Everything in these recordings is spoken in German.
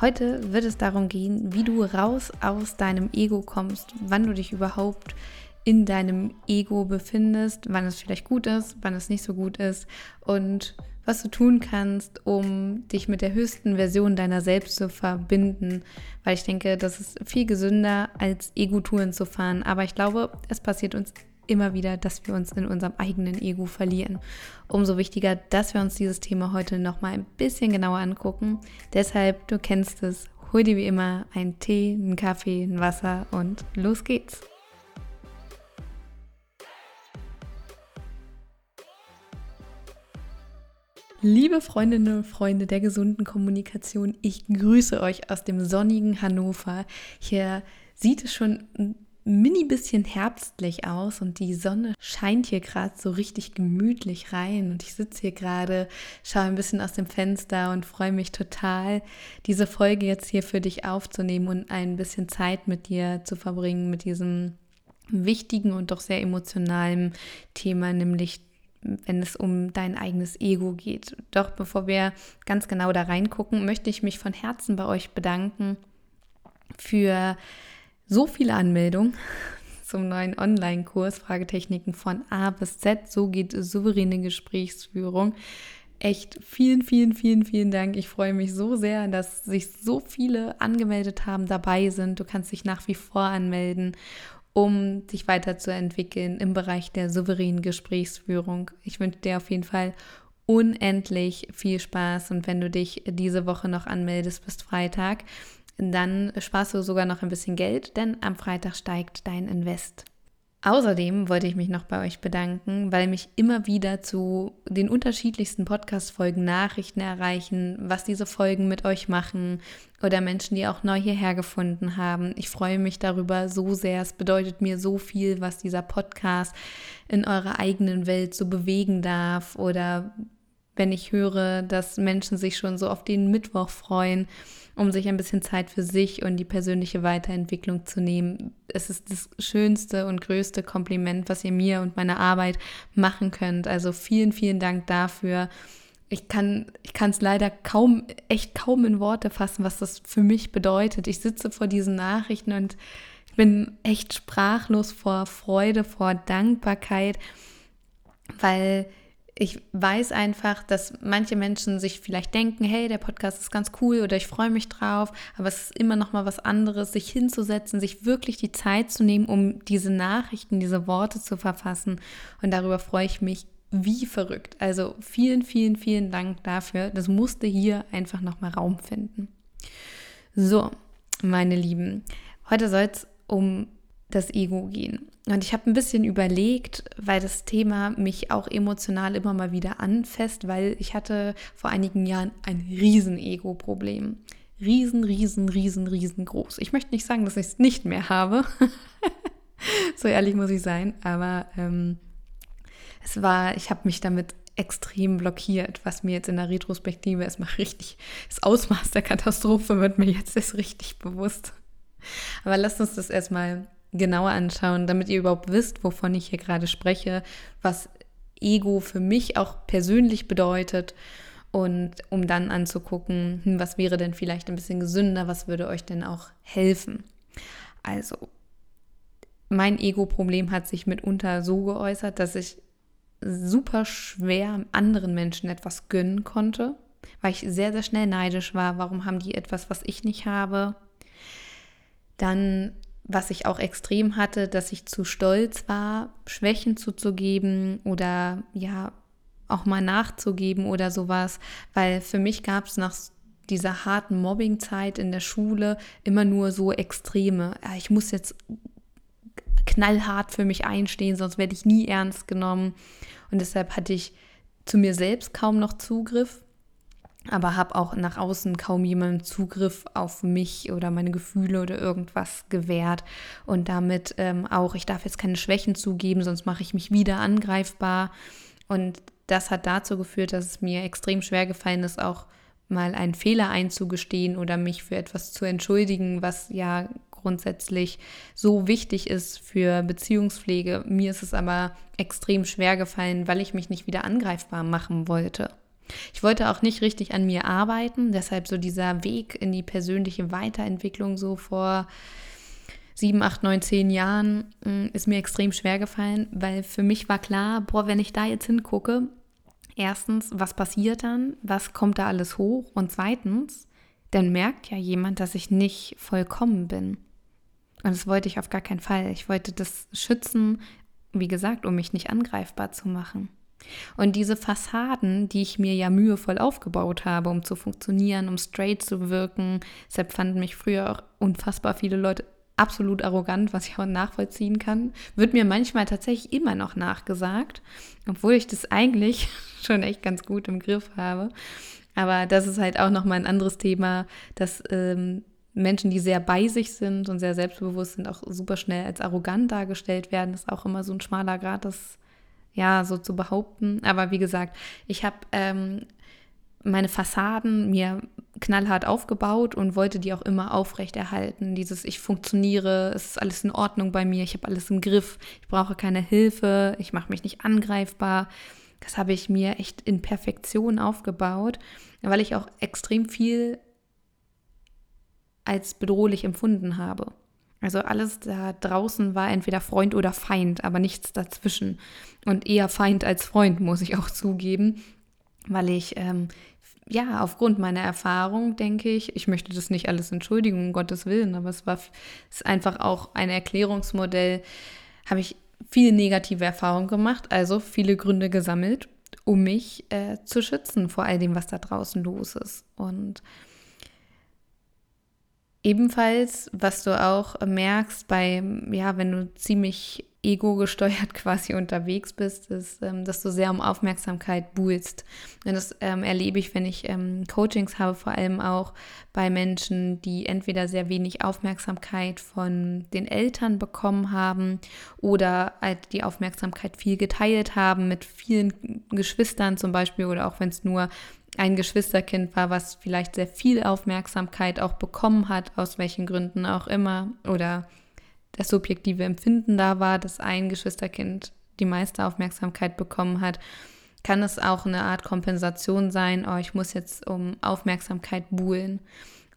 Heute wird es darum gehen, wie du raus aus deinem Ego kommst, wann du dich überhaupt in deinem Ego befindest, wann es vielleicht gut ist, wann es nicht so gut ist und was du tun kannst, um dich mit der höchsten Version deiner selbst zu verbinden. Weil ich denke, das ist viel gesünder, als Ego-Touren zu fahren. Aber ich glaube, es passiert uns immer wieder, dass wir uns in unserem eigenen Ego verlieren. Umso wichtiger, dass wir uns dieses Thema heute nochmal ein bisschen genauer angucken. Deshalb, du kennst es, hol dir wie immer einen Tee, einen Kaffee, ein Wasser und los geht's. Liebe Freundinnen und Freunde der gesunden Kommunikation, ich grüße euch aus dem sonnigen Hannover. Hier sieht es schon ein mini bisschen herbstlich aus und die Sonne scheint hier gerade so richtig gemütlich rein und ich sitze hier gerade, schaue ein bisschen aus dem Fenster und freue mich total, diese Folge jetzt hier für dich aufzunehmen und ein bisschen Zeit mit dir zu verbringen, mit diesem wichtigen und doch sehr emotionalen Thema, nämlich wenn es um dein eigenes Ego geht. Doch bevor wir ganz genau da reingucken, möchte ich mich von Herzen bei euch bedanken für so viele Anmeldungen zum neuen Online-Kurs Fragetechniken von A bis Z. So geht souveräne Gesprächsführung. Echt vielen, vielen, vielen, vielen Dank. Ich freue mich so sehr, dass sich so viele angemeldet haben, dabei sind. Du kannst dich nach wie vor anmelden um dich weiterzuentwickeln im Bereich der souveränen Gesprächsführung. Ich wünsche dir auf jeden Fall unendlich viel Spaß und wenn du dich diese Woche noch anmeldest bis Freitag, dann sparst du sogar noch ein bisschen Geld, denn am Freitag steigt dein Invest. Außerdem wollte ich mich noch bei euch bedanken, weil mich immer wieder zu den unterschiedlichsten Podcast-Folgen Nachrichten erreichen, was diese Folgen mit euch machen oder Menschen, die auch neu hierher gefunden haben. Ich freue mich darüber so sehr. Es bedeutet mir so viel, was dieser Podcast in eurer eigenen Welt so bewegen darf oder wenn ich höre, dass Menschen sich schon so auf den Mittwoch freuen um sich ein bisschen Zeit für sich und die persönliche Weiterentwicklung zu nehmen. Es ist das schönste und größte Kompliment, was ihr mir und meiner Arbeit machen könnt. Also vielen, vielen Dank dafür. Ich kann ich es leider kaum, echt kaum in Worte fassen, was das für mich bedeutet. Ich sitze vor diesen Nachrichten und ich bin echt sprachlos vor Freude, vor Dankbarkeit, weil ich weiß einfach, dass manche Menschen sich vielleicht denken, hey, der Podcast ist ganz cool oder ich freue mich drauf, aber es ist immer noch mal was anderes, sich hinzusetzen, sich wirklich die Zeit zu nehmen, um diese Nachrichten, diese Worte zu verfassen und darüber freue ich mich wie verrückt. Also vielen, vielen, vielen Dank dafür. Das musste hier einfach noch mal Raum finden. So, meine Lieben, heute soll es um das Ego gehen. Und ich habe ein bisschen überlegt, weil das Thema mich auch emotional immer mal wieder anfasst, weil ich hatte vor einigen Jahren ein riesen Ego-Problem. Riesen, riesen, riesen, riesengroß. Ich möchte nicht sagen, dass ich es nicht mehr habe. so ehrlich muss ich sein. Aber ähm, es war, ich habe mich damit extrem blockiert, was mir jetzt in der Retrospektive erstmal richtig, das Ausmaß der Katastrophe wird mir jetzt erst richtig bewusst. Aber lasst uns das erstmal genauer anschauen, damit ihr überhaupt wisst, wovon ich hier gerade spreche, was Ego für mich auch persönlich bedeutet und um dann anzugucken, hm, was wäre denn vielleicht ein bisschen gesünder, was würde euch denn auch helfen. Also, mein Ego-Problem hat sich mitunter so geäußert, dass ich super schwer anderen Menschen etwas gönnen konnte, weil ich sehr, sehr schnell neidisch war. Warum haben die etwas, was ich nicht habe? Dann was ich auch extrem hatte, dass ich zu stolz war, Schwächen zuzugeben oder ja, auch mal nachzugeben oder sowas, weil für mich gab es nach dieser harten Mobbingzeit in der Schule immer nur so Extreme. Ich muss jetzt knallhart für mich einstehen, sonst werde ich nie ernst genommen. Und deshalb hatte ich zu mir selbst kaum noch Zugriff. Aber habe auch nach außen kaum jemanden Zugriff auf mich oder meine Gefühle oder irgendwas gewährt. Und damit ähm, auch, ich darf jetzt keine Schwächen zugeben, sonst mache ich mich wieder angreifbar. Und das hat dazu geführt, dass es mir extrem schwer gefallen ist, auch mal einen Fehler einzugestehen oder mich für etwas zu entschuldigen, was ja grundsätzlich so wichtig ist für Beziehungspflege. Mir ist es aber extrem schwer gefallen, weil ich mich nicht wieder angreifbar machen wollte. Ich wollte auch nicht richtig an mir arbeiten, deshalb so dieser Weg in die persönliche Weiterentwicklung so vor sieben, acht, neun, zehn Jahren mm, ist mir extrem schwer gefallen, weil für mich war klar, boah, wenn ich da jetzt hingucke, erstens, was passiert dann? Was kommt da alles hoch? Und zweitens, dann merkt ja jemand, dass ich nicht vollkommen bin. Und das wollte ich auf gar keinen Fall. Ich wollte das schützen, wie gesagt, um mich nicht angreifbar zu machen. Und diese Fassaden, die ich mir ja mühevoll aufgebaut habe, um zu funktionieren, um straight zu wirken, deshalb fanden mich früher auch unfassbar viele Leute absolut arrogant, was ich auch nachvollziehen kann, wird mir manchmal tatsächlich immer noch nachgesagt, obwohl ich das eigentlich schon echt ganz gut im Griff habe. Aber das ist halt auch nochmal ein anderes Thema, dass ähm, Menschen, die sehr bei sich sind und sehr selbstbewusst sind, auch super schnell als arrogant dargestellt werden. Das ist auch immer so ein schmaler Grad, das ja so zu behaupten. Aber wie gesagt, ich habe ähm, meine Fassaden mir knallhart aufgebaut und wollte die auch immer aufrechterhalten. Dieses ich funktioniere, es ist alles in Ordnung bei mir, ich habe alles im Griff, ich brauche keine Hilfe, ich mache mich nicht angreifbar. Das habe ich mir echt in Perfektion aufgebaut, weil ich auch extrem viel als bedrohlich empfunden habe. Also alles da draußen war entweder Freund oder Feind, aber nichts dazwischen. Und eher Feind als Freund, muss ich auch zugeben, weil ich ähm, ja, aufgrund meiner Erfahrung denke ich, ich möchte das nicht alles entschuldigen, um Gottes Willen, aber es war es ist einfach auch ein Erklärungsmodell, habe ich viele negative Erfahrungen gemacht, also viele Gründe gesammelt, um mich äh, zu schützen vor all dem, was da draußen los ist. Und ebenfalls, was du auch merkst, bei, ja, wenn du ziemlich ego-gesteuert quasi unterwegs bist, ist, ähm, dass du sehr um Aufmerksamkeit buhlst. Und das ähm, erlebe ich, wenn ich ähm, Coachings habe, vor allem auch bei Menschen, die entweder sehr wenig Aufmerksamkeit von den Eltern bekommen haben oder halt die Aufmerksamkeit viel geteilt haben mit vielen Geschwistern zum Beispiel oder auch wenn es nur ein Geschwisterkind war, was vielleicht sehr viel Aufmerksamkeit auch bekommen hat, aus welchen Gründen auch immer, oder das subjektive Empfinden da war, dass ein Geschwisterkind die meiste Aufmerksamkeit bekommen hat, kann es auch eine Art Kompensation sein, oh, ich muss jetzt um Aufmerksamkeit buhlen.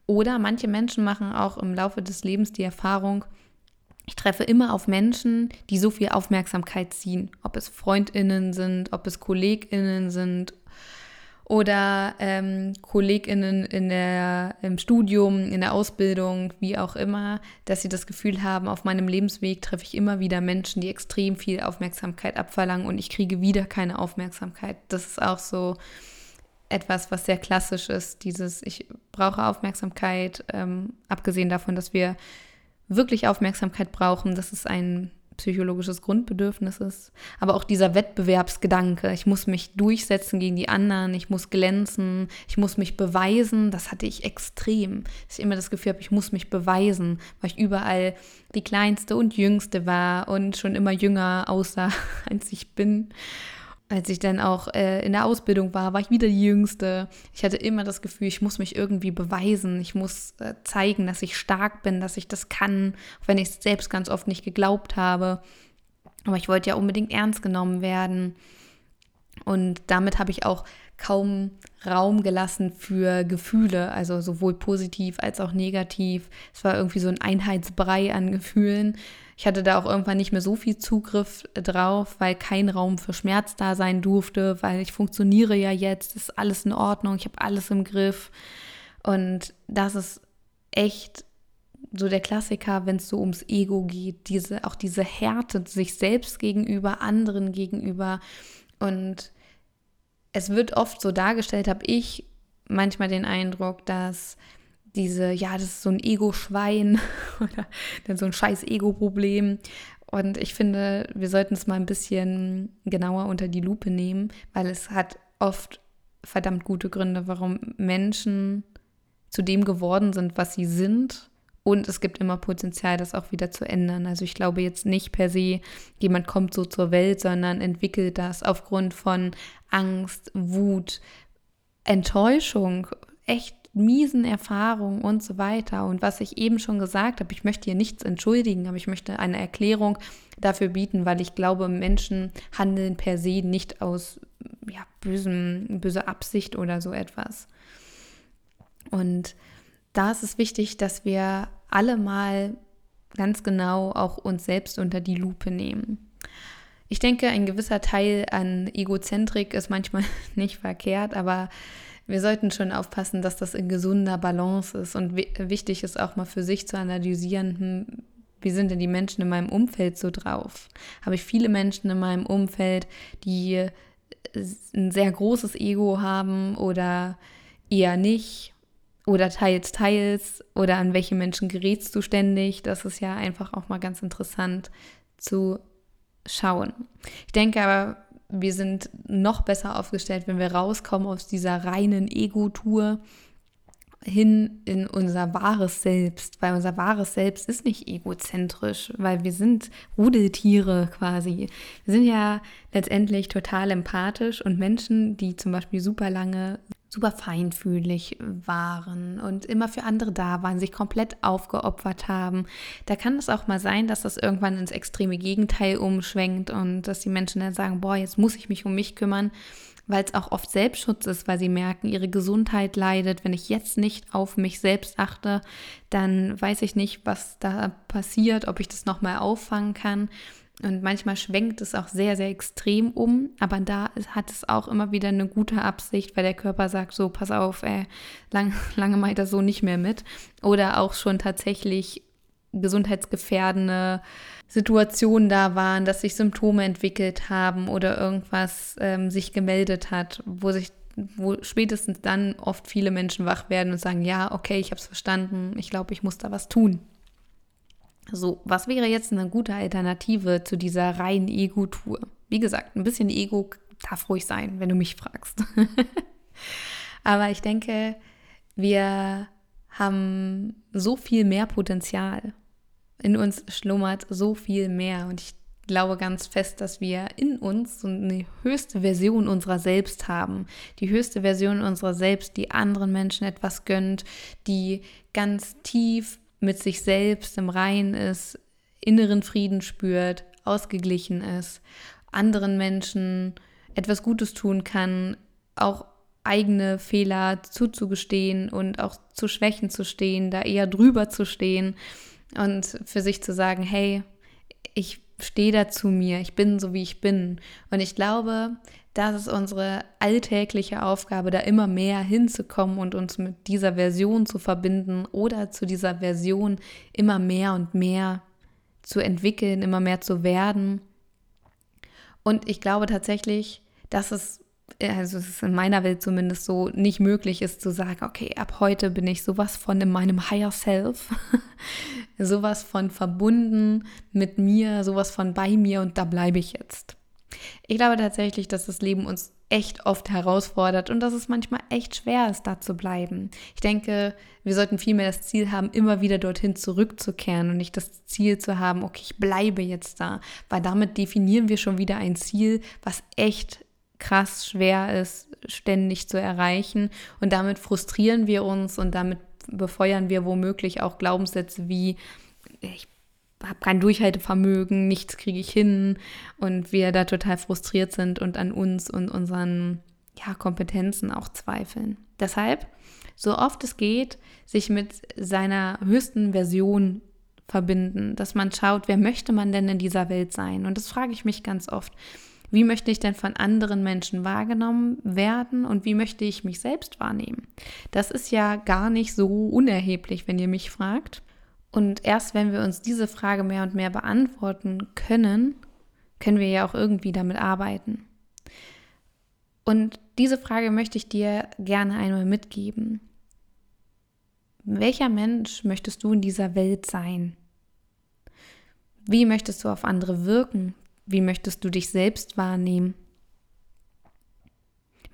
Oder manche Menschen machen auch im Laufe des Lebens die Erfahrung, ich treffe immer auf Menschen, die so viel Aufmerksamkeit ziehen. Ob es Freundinnen sind, ob es Kolleginnen sind oder ähm, KollegInnen in der, im Studium, in der Ausbildung, wie auch immer, dass sie das Gefühl haben, auf meinem Lebensweg treffe ich immer wieder Menschen, die extrem viel Aufmerksamkeit abverlangen und ich kriege wieder keine Aufmerksamkeit. Das ist auch so etwas, was sehr klassisch ist, dieses ich brauche Aufmerksamkeit, ähm, abgesehen davon, dass wir wirklich Aufmerksamkeit brauchen, das ist ein psychologisches Grundbedürfnis ist. Aber auch dieser Wettbewerbsgedanke, ich muss mich durchsetzen gegen die anderen, ich muss glänzen, ich muss mich beweisen, das hatte ich extrem. Dass ich immer das Gefühl habe, ich muss mich beweisen, weil ich überall die kleinste und jüngste war und schon immer jünger aussah, als ich bin als ich dann auch äh, in der Ausbildung war, war ich wieder die Jüngste. Ich hatte immer das Gefühl, ich muss mich irgendwie beweisen. Ich muss äh, zeigen, dass ich stark bin, dass ich das kann, auch wenn ich es selbst ganz oft nicht geglaubt habe. Aber ich wollte ja unbedingt ernst genommen werden. Und damit habe ich auch kaum Raum gelassen für Gefühle, also sowohl positiv als auch negativ. Es war irgendwie so ein Einheitsbrei an Gefühlen. Ich hatte da auch irgendwann nicht mehr so viel Zugriff drauf, weil kein Raum für Schmerz da sein durfte, weil ich funktioniere ja jetzt, ist alles in Ordnung, ich habe alles im Griff. Und das ist echt so der Klassiker, wenn es so ums Ego geht, diese, auch diese Härte sich selbst gegenüber, anderen gegenüber. Und es wird oft so dargestellt, habe ich manchmal den Eindruck, dass diese, ja, das ist so ein Ego-Schwein oder so ein scheiß Ego-Problem. Und ich finde, wir sollten es mal ein bisschen genauer unter die Lupe nehmen, weil es hat oft verdammt gute Gründe, warum Menschen zu dem geworden sind, was sie sind. Und es gibt immer Potenzial, das auch wieder zu ändern. Also ich glaube jetzt nicht per se, jemand kommt so zur Welt, sondern entwickelt das aufgrund von Angst, Wut, Enttäuschung, echt miesen Erfahrungen und so weiter. Und was ich eben schon gesagt habe, ich möchte hier nichts entschuldigen, aber ich möchte eine Erklärung dafür bieten, weil ich glaube, Menschen handeln per se nicht aus ja, bösem, böser Absicht oder so etwas. Und da ist es wichtig, dass wir alle mal ganz genau auch uns selbst unter die Lupe nehmen. Ich denke, ein gewisser Teil an Egozentrik ist manchmal nicht verkehrt, aber wir sollten schon aufpassen, dass das in gesunder Balance ist. Und wichtig ist auch mal für sich zu analysieren, hm, wie sind denn die Menschen in meinem Umfeld so drauf? Habe ich viele Menschen in meinem Umfeld, die ein sehr großes Ego haben oder eher nicht? Oder teils, teils? Oder an welche Menschen gerätst du ständig? Das ist ja einfach auch mal ganz interessant zu schauen. Ich denke aber, wir sind noch besser aufgestellt, wenn wir rauskommen aus dieser reinen Ego-Tour hin in unser wahres Selbst, weil unser wahres Selbst ist nicht egozentrisch, weil wir sind Rudeltiere quasi. Wir sind ja letztendlich total empathisch und Menschen, die zum Beispiel super lange super feinfühlig waren und immer für andere da waren, sich komplett aufgeopfert haben. Da kann es auch mal sein, dass das irgendwann ins extreme Gegenteil umschwenkt und dass die Menschen dann sagen, boah, jetzt muss ich mich um mich kümmern, weil es auch oft Selbstschutz ist, weil sie merken, ihre Gesundheit leidet. Wenn ich jetzt nicht auf mich selbst achte, dann weiß ich nicht, was da passiert, ob ich das nochmal auffangen kann. Und manchmal schwenkt es auch sehr, sehr extrem um, aber da hat es auch immer wieder eine gute Absicht, weil der Körper sagt so, pass auf, ey, lang, lange ich das so nicht mehr mit. Oder auch schon tatsächlich gesundheitsgefährdende Situationen da waren, dass sich Symptome entwickelt haben oder irgendwas ähm, sich gemeldet hat, wo sich wo spätestens dann oft viele Menschen wach werden und sagen, ja, okay, ich habe es verstanden, ich glaube, ich muss da was tun. So, was wäre jetzt eine gute Alternative zu dieser reinen Ego-Tour? Wie gesagt, ein bisschen Ego darf ruhig sein, wenn du mich fragst. Aber ich denke, wir haben so viel mehr Potenzial. In uns schlummert so viel mehr. Und ich glaube ganz fest, dass wir in uns so eine höchste Version unserer selbst haben. Die höchste Version unserer selbst, die anderen Menschen etwas gönnt, die ganz tief mit sich selbst im Reinen ist, inneren Frieden spürt, ausgeglichen ist, anderen Menschen etwas Gutes tun kann, auch eigene Fehler zuzugestehen und auch zu Schwächen zu stehen, da eher drüber zu stehen und für sich zu sagen, hey, ich stehe da zu mir, ich bin so, wie ich bin. Und ich glaube, das ist unsere alltägliche Aufgabe, da immer mehr hinzukommen und uns mit dieser Version zu verbinden oder zu dieser Version immer mehr und mehr zu entwickeln, immer mehr zu werden. Und ich glaube tatsächlich, dass es, also es ist in meiner Welt zumindest so, nicht möglich ist zu sagen, okay, ab heute bin ich sowas von in meinem Higher Self, sowas von verbunden mit mir, sowas von bei mir und da bleibe ich jetzt. Ich glaube tatsächlich, dass das Leben uns echt oft herausfordert und dass es manchmal echt schwer ist, da zu bleiben. Ich denke, wir sollten vielmehr das Ziel haben, immer wieder dorthin zurückzukehren und nicht das Ziel zu haben, okay, ich bleibe jetzt da, weil damit definieren wir schon wieder ein Ziel, was echt krass schwer ist, ständig zu erreichen und damit frustrieren wir uns und damit befeuern wir womöglich auch Glaubenssätze wie ich habe kein Durchhaltevermögen, nichts kriege ich hin und wir da total frustriert sind und an uns und unseren ja, Kompetenzen auch zweifeln. Deshalb, so oft es geht, sich mit seiner höchsten Version verbinden, dass man schaut, wer möchte man denn in dieser Welt sein? Und das frage ich mich ganz oft. Wie möchte ich denn von anderen Menschen wahrgenommen werden und wie möchte ich mich selbst wahrnehmen? Das ist ja gar nicht so unerheblich, wenn ihr mich fragt. Und erst wenn wir uns diese Frage mehr und mehr beantworten können, können wir ja auch irgendwie damit arbeiten. Und diese Frage möchte ich dir gerne einmal mitgeben. Welcher Mensch möchtest du in dieser Welt sein? Wie möchtest du auf andere wirken? Wie möchtest du dich selbst wahrnehmen?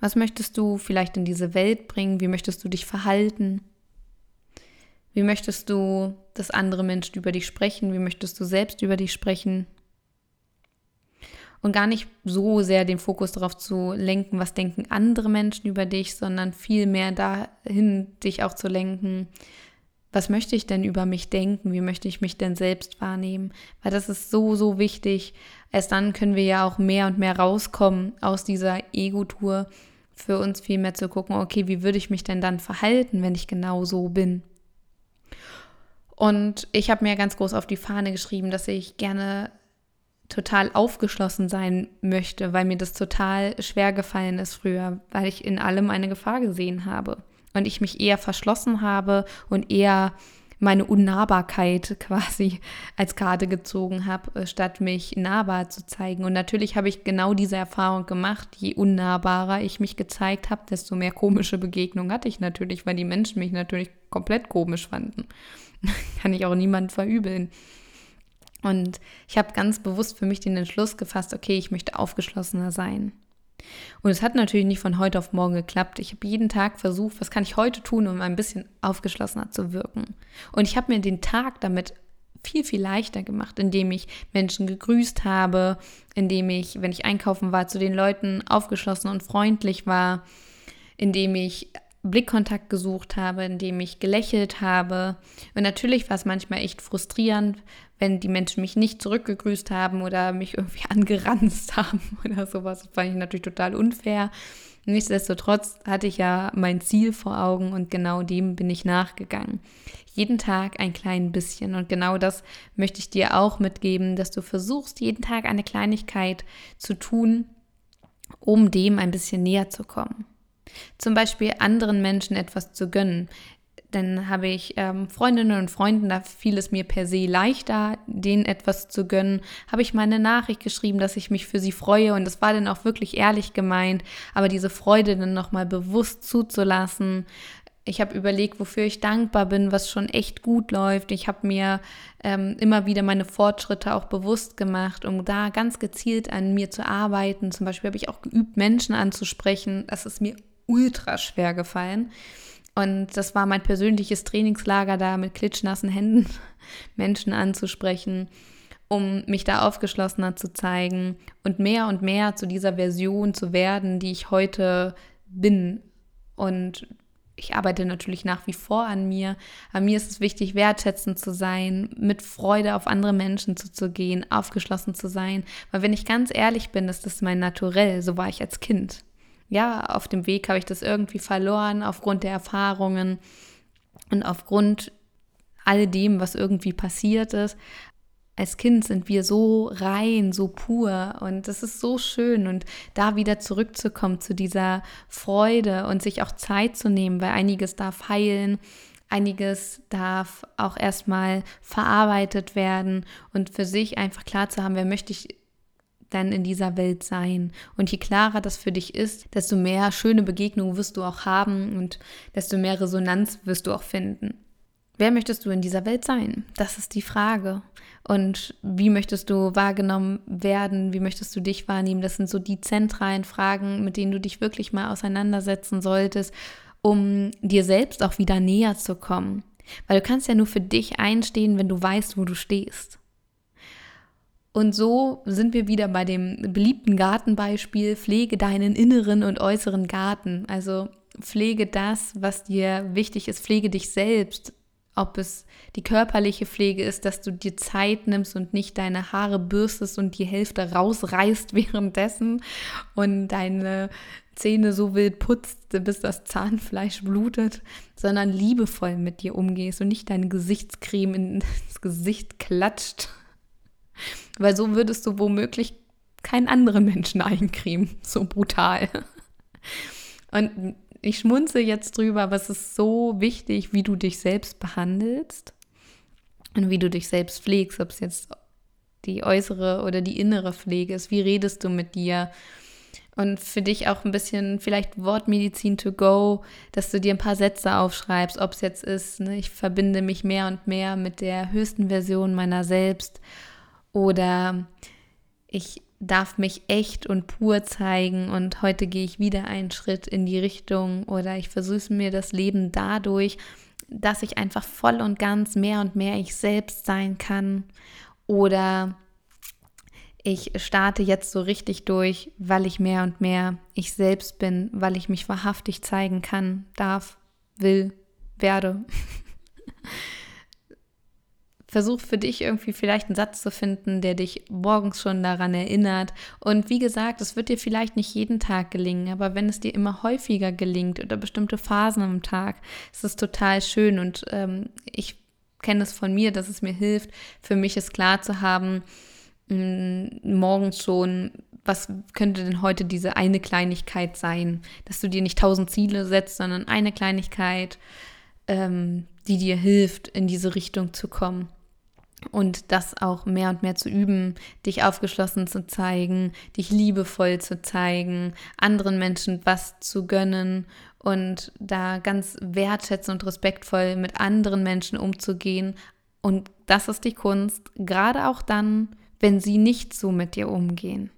Was möchtest du vielleicht in diese Welt bringen? Wie möchtest du dich verhalten? Wie möchtest du, dass andere Menschen über dich sprechen? Wie möchtest du selbst über dich sprechen? Und gar nicht so sehr den Fokus darauf zu lenken, was denken andere Menschen über dich, sondern viel mehr dahin, dich auch zu lenken, was möchte ich denn über mich denken? Wie möchte ich mich denn selbst wahrnehmen? Weil das ist so, so wichtig. Erst dann können wir ja auch mehr und mehr rauskommen aus dieser Ego-Tour, für uns viel mehr zu gucken, okay, wie würde ich mich denn dann verhalten, wenn ich genau so bin? Und ich habe mir ganz groß auf die Fahne geschrieben, dass ich gerne total aufgeschlossen sein möchte, weil mir das total schwer gefallen ist früher, weil ich in allem eine Gefahr gesehen habe und ich mich eher verschlossen habe und eher meine Unnahbarkeit quasi als Karte gezogen habe, äh, statt mich nahbar zu zeigen. Und natürlich habe ich genau diese Erfahrung gemacht. Je unnahbarer ich mich gezeigt habe, desto mehr komische Begegnungen hatte ich natürlich, weil die Menschen mich natürlich komplett komisch fanden. Kann ich auch niemand verübeln. Und ich habe ganz bewusst für mich den Entschluss gefasst, okay, ich möchte aufgeschlossener sein. Und es hat natürlich nicht von heute auf morgen geklappt. Ich habe jeden Tag versucht, was kann ich heute tun, um ein bisschen aufgeschlossener zu wirken. Und ich habe mir den Tag damit viel, viel leichter gemacht, indem ich Menschen gegrüßt habe, indem ich, wenn ich einkaufen war, zu den Leuten aufgeschlossen und freundlich war, indem ich Blickkontakt gesucht habe, indem ich gelächelt habe. Und natürlich war es manchmal echt frustrierend, wenn die Menschen mich nicht zurückgegrüßt haben oder mich irgendwie angeranzt haben oder sowas. Das fand ich natürlich total unfair. Nichtsdestotrotz hatte ich ja mein Ziel vor Augen und genau dem bin ich nachgegangen. Jeden Tag ein klein bisschen und genau das möchte ich dir auch mitgeben, dass du versuchst, jeden Tag eine Kleinigkeit zu tun, um dem ein bisschen näher zu kommen. Zum Beispiel anderen Menschen etwas zu gönnen. Dann habe ich ähm, Freundinnen und Freunden, da fiel es mir per se leichter, denen etwas zu gönnen. Habe ich meine Nachricht geschrieben, dass ich mich für sie freue und das war dann auch wirklich ehrlich gemeint. Aber diese Freude dann nochmal bewusst zuzulassen, ich habe überlegt, wofür ich dankbar bin, was schon echt gut läuft. Ich habe mir ähm, immer wieder meine Fortschritte auch bewusst gemacht, um da ganz gezielt an mir zu arbeiten. Zum Beispiel habe ich auch geübt, Menschen anzusprechen. Das ist mir ultra schwer gefallen. Und das war mein persönliches Trainingslager, da mit klitschnassen Händen Menschen anzusprechen, um mich da aufgeschlossener zu zeigen und mehr und mehr zu dieser Version zu werden, die ich heute bin. Und ich arbeite natürlich nach wie vor an mir. Aber mir ist es wichtig, wertschätzend zu sein, mit Freude auf andere Menschen zuzugehen, aufgeschlossen zu sein. Weil wenn ich ganz ehrlich bin, ist das mein Naturell. So war ich als Kind ja, auf dem Weg habe ich das irgendwie verloren aufgrund der Erfahrungen und aufgrund all dem, was irgendwie passiert ist. Als Kind sind wir so rein, so pur und das ist so schön und da wieder zurückzukommen zu dieser Freude und sich auch Zeit zu nehmen, weil einiges darf heilen, einiges darf auch erstmal verarbeitet werden und für sich einfach klar zu haben, wer möchte ich dann in dieser Welt sein. Und je klarer das für dich ist, desto mehr schöne Begegnungen wirst du auch haben und desto mehr Resonanz wirst du auch finden. Wer möchtest du in dieser Welt sein? Das ist die Frage. Und wie möchtest du wahrgenommen werden? Wie möchtest du dich wahrnehmen? Das sind so die zentralen Fragen, mit denen du dich wirklich mal auseinandersetzen solltest, um dir selbst auch wieder näher zu kommen. Weil du kannst ja nur für dich einstehen, wenn du weißt, wo du stehst. Und so sind wir wieder bei dem beliebten Gartenbeispiel, pflege deinen inneren und äußeren Garten. Also pflege das, was dir wichtig ist, pflege dich selbst. Ob es die körperliche Pflege ist, dass du dir Zeit nimmst und nicht deine Haare bürstest und die Hälfte rausreißt währenddessen und deine Zähne so wild putzt, bis das Zahnfleisch blutet, sondern liebevoll mit dir umgehst und nicht deine Gesichtscreme ins Gesicht klatscht weil so würdest du womöglich keinen anderen Menschen eincremen. So brutal. Und ich schmunze jetzt drüber, es ist so wichtig, wie du dich selbst behandelst und wie du dich selbst pflegst, ob es jetzt die äußere oder die innere Pflege ist. Wie redest du mit dir? Und für dich auch ein bisschen vielleicht Wortmedizin to go, dass du dir ein paar Sätze aufschreibst, ob es jetzt ist, ne, ich verbinde mich mehr und mehr mit der höchsten Version meiner selbst oder ich darf mich echt und pur zeigen und heute gehe ich wieder einen Schritt in die Richtung oder ich versüße mir das Leben dadurch, dass ich einfach voll und ganz mehr und mehr ich selbst sein kann oder ich starte jetzt so richtig durch, weil ich mehr und mehr ich selbst bin, weil ich mich wahrhaftig zeigen kann, darf, will, werde. Versuch für dich irgendwie vielleicht einen Satz zu finden, der dich morgens schon daran erinnert. Und wie gesagt, es wird dir vielleicht nicht jeden Tag gelingen, aber wenn es dir immer häufiger gelingt oder bestimmte Phasen am Tag, ist es total schön. Und ähm, ich kenne es von mir, dass es mir hilft, für mich es klar zu haben, mh, morgens schon, was könnte denn heute diese eine Kleinigkeit sein, dass du dir nicht tausend Ziele setzt, sondern eine Kleinigkeit, ähm, die dir hilft, in diese Richtung zu kommen und das auch mehr und mehr zu üben, dich aufgeschlossen zu zeigen, dich liebevoll zu zeigen, anderen Menschen was zu gönnen und da ganz wertschätzend und respektvoll mit anderen Menschen umzugehen. Und das ist die Kunst, gerade auch dann, wenn sie nicht so mit dir umgehen.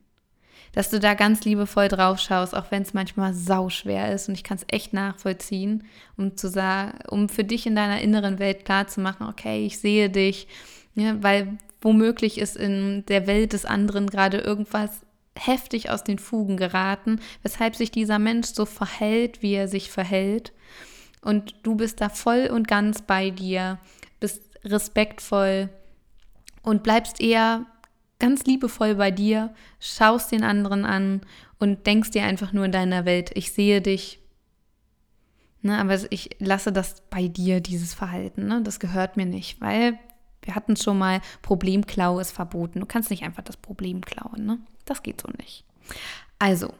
Dass du da ganz liebevoll drauf schaust, auch wenn es manchmal sauschwer ist. Und ich kann es echt nachvollziehen, um zu sagen, um für dich in deiner inneren Welt klar zu machen, okay, ich sehe dich, ja, weil womöglich ist in der Welt des anderen gerade irgendwas heftig aus den Fugen geraten, weshalb sich dieser Mensch so verhält, wie er sich verhält. Und du bist da voll und ganz bei dir, bist respektvoll und bleibst eher ganz liebevoll bei dir, schaust den anderen an und denkst dir einfach nur in deiner Welt, ich sehe dich. Ne, aber ich lasse das bei dir, dieses Verhalten. Ne? Das gehört mir nicht, weil wir hatten schon mal, Problemklau ist verboten. Du kannst nicht einfach das Problem klauen. Ne? Das geht so nicht. Also,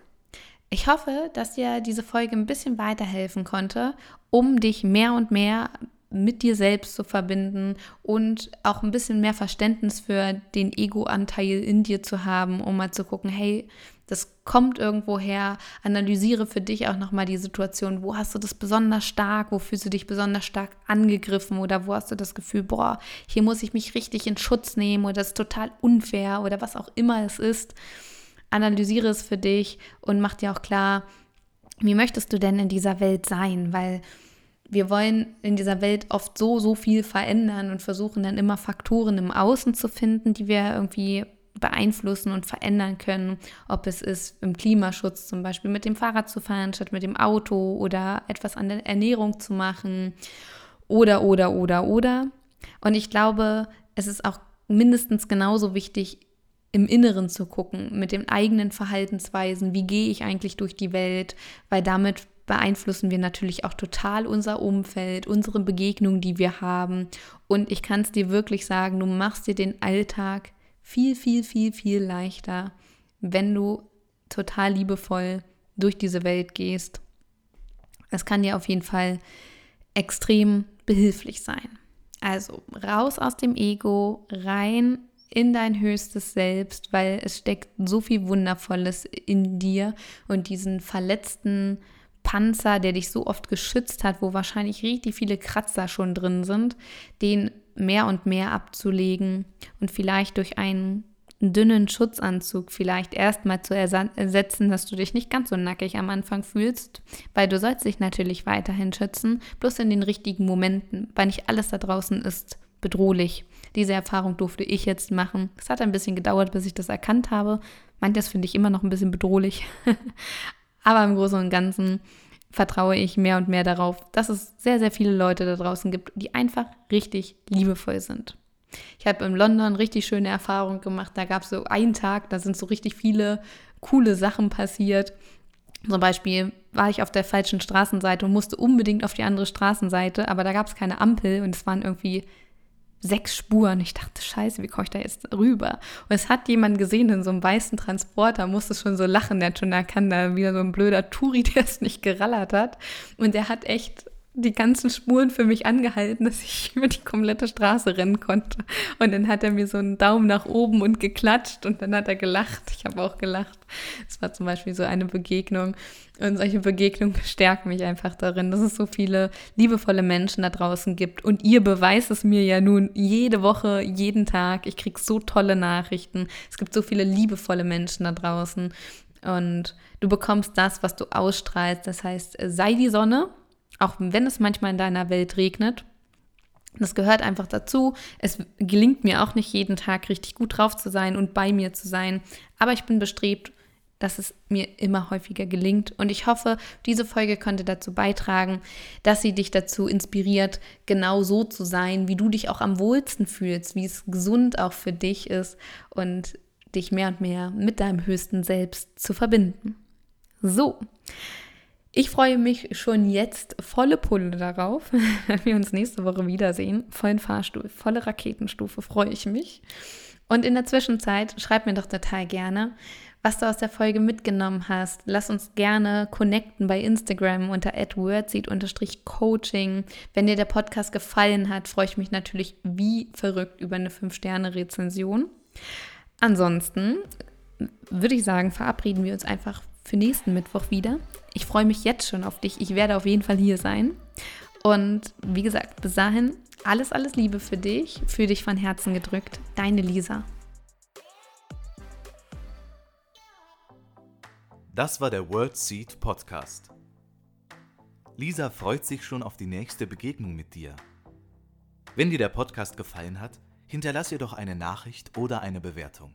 ich hoffe, dass dir diese Folge ein bisschen weiterhelfen konnte, um dich mehr und mehr mit dir selbst zu verbinden und auch ein bisschen mehr Verständnis für den Ego-Anteil in dir zu haben, um mal zu gucken, hey, das kommt irgendwo her. Analysiere für dich auch nochmal die Situation. Wo hast du das besonders stark? Wo fühlst du dich besonders stark angegriffen? Oder wo hast du das Gefühl, boah, hier muss ich mich richtig in Schutz nehmen oder das ist total unfair oder was auch immer es ist. Analysiere es für dich und mach dir auch klar, wie möchtest du denn in dieser Welt sein? Weil wir wollen in dieser Welt oft so, so viel verändern und versuchen dann immer Faktoren im Außen zu finden, die wir irgendwie beeinflussen und verändern können, ob es ist im Klimaschutz zum Beispiel mit dem Fahrrad zu fahren statt mit dem Auto oder etwas an der Ernährung zu machen. Oder, oder, oder, oder. Und ich glaube, es ist auch mindestens genauso wichtig, im Inneren zu gucken, mit den eigenen Verhaltensweisen, wie gehe ich eigentlich durch die Welt, weil damit beeinflussen wir natürlich auch total unser Umfeld, unsere Begegnungen, die wir haben. Und ich kann es dir wirklich sagen, du machst dir den Alltag viel, viel, viel, viel leichter, wenn du total liebevoll durch diese Welt gehst. Es kann dir auf jeden Fall extrem behilflich sein. Also raus aus dem Ego, rein in dein höchstes Selbst, weil es steckt so viel Wundervolles in dir und diesen verletzten Panzer, der dich so oft geschützt hat, wo wahrscheinlich richtig viele Kratzer schon drin sind, den mehr und mehr abzulegen und vielleicht durch einen dünnen Schutzanzug vielleicht erstmal zu ersetzen, dass du dich nicht ganz so nackig am Anfang fühlst, weil du sollst dich natürlich weiterhin schützen, bloß in den richtigen Momenten, weil nicht alles da draußen ist bedrohlich. Diese Erfahrung durfte ich jetzt machen. Es hat ein bisschen gedauert, bis ich das erkannt habe. Manches finde ich immer noch ein bisschen bedrohlich. Aber im Großen und Ganzen vertraue ich mehr und mehr darauf, dass es sehr, sehr viele Leute da draußen gibt, die einfach richtig liebevoll sind. Ich habe in London richtig schöne Erfahrungen gemacht. Da gab es so einen Tag, da sind so richtig viele coole Sachen passiert. Zum Beispiel war ich auf der falschen Straßenseite und musste unbedingt auf die andere Straßenseite, aber da gab es keine Ampel und es waren irgendwie sechs Spuren. Ich dachte, scheiße, wie komme ich da jetzt rüber? Und es hat jemand gesehen in so einem weißen Transporter, musste schon so lachen, der hat schon erkannt, da wieder so ein blöder Turi, der es nicht gerallert hat. Und der hat echt die ganzen Spuren für mich angehalten, dass ich über die komplette Straße rennen konnte. Und dann hat er mir so einen Daumen nach oben und geklatscht und dann hat er gelacht. Ich habe auch gelacht. Es war zum Beispiel so eine Begegnung. Und solche Begegnungen bestärken mich einfach darin, dass es so viele liebevolle Menschen da draußen gibt. Und ihr beweist es mir ja nun jede Woche, jeden Tag. Ich kriege so tolle Nachrichten. Es gibt so viele liebevolle Menschen da draußen. Und du bekommst das, was du ausstrahlst. Das heißt, sei die Sonne auch wenn es manchmal in deiner Welt regnet. Das gehört einfach dazu. Es gelingt mir auch nicht jeden Tag richtig gut drauf zu sein und bei mir zu sein. Aber ich bin bestrebt, dass es mir immer häufiger gelingt. Und ich hoffe, diese Folge konnte dazu beitragen, dass sie dich dazu inspiriert, genau so zu sein, wie du dich auch am wohlsten fühlst, wie es gesund auch für dich ist und dich mehr und mehr mit deinem höchsten Selbst zu verbinden. So. Ich freue mich schon jetzt volle Pulle darauf, wenn wir uns nächste Woche wiedersehen. Vollen Fahrstuhl, volle Raketenstufe, freue ich mich. Und in der Zwischenzeit schreib mir doch total gerne, was du aus der Folge mitgenommen hast. Lass uns gerne connecten bei Instagram unter adwordseed-coaching. Wenn dir der Podcast gefallen hat, freue ich mich natürlich wie verrückt über eine 5-Sterne-Rezension. Ansonsten würde ich sagen, verabreden wir uns einfach für nächsten Mittwoch wieder. Ich freue mich jetzt schon auf dich. Ich werde auf jeden Fall hier sein. Und wie gesagt, bis dahin alles, alles Liebe für dich, für dich von Herzen gedrückt. Deine Lisa. Das war der World Seed Podcast. Lisa freut sich schon auf die nächste Begegnung mit dir. Wenn dir der Podcast gefallen hat, hinterlass ihr doch eine Nachricht oder eine Bewertung.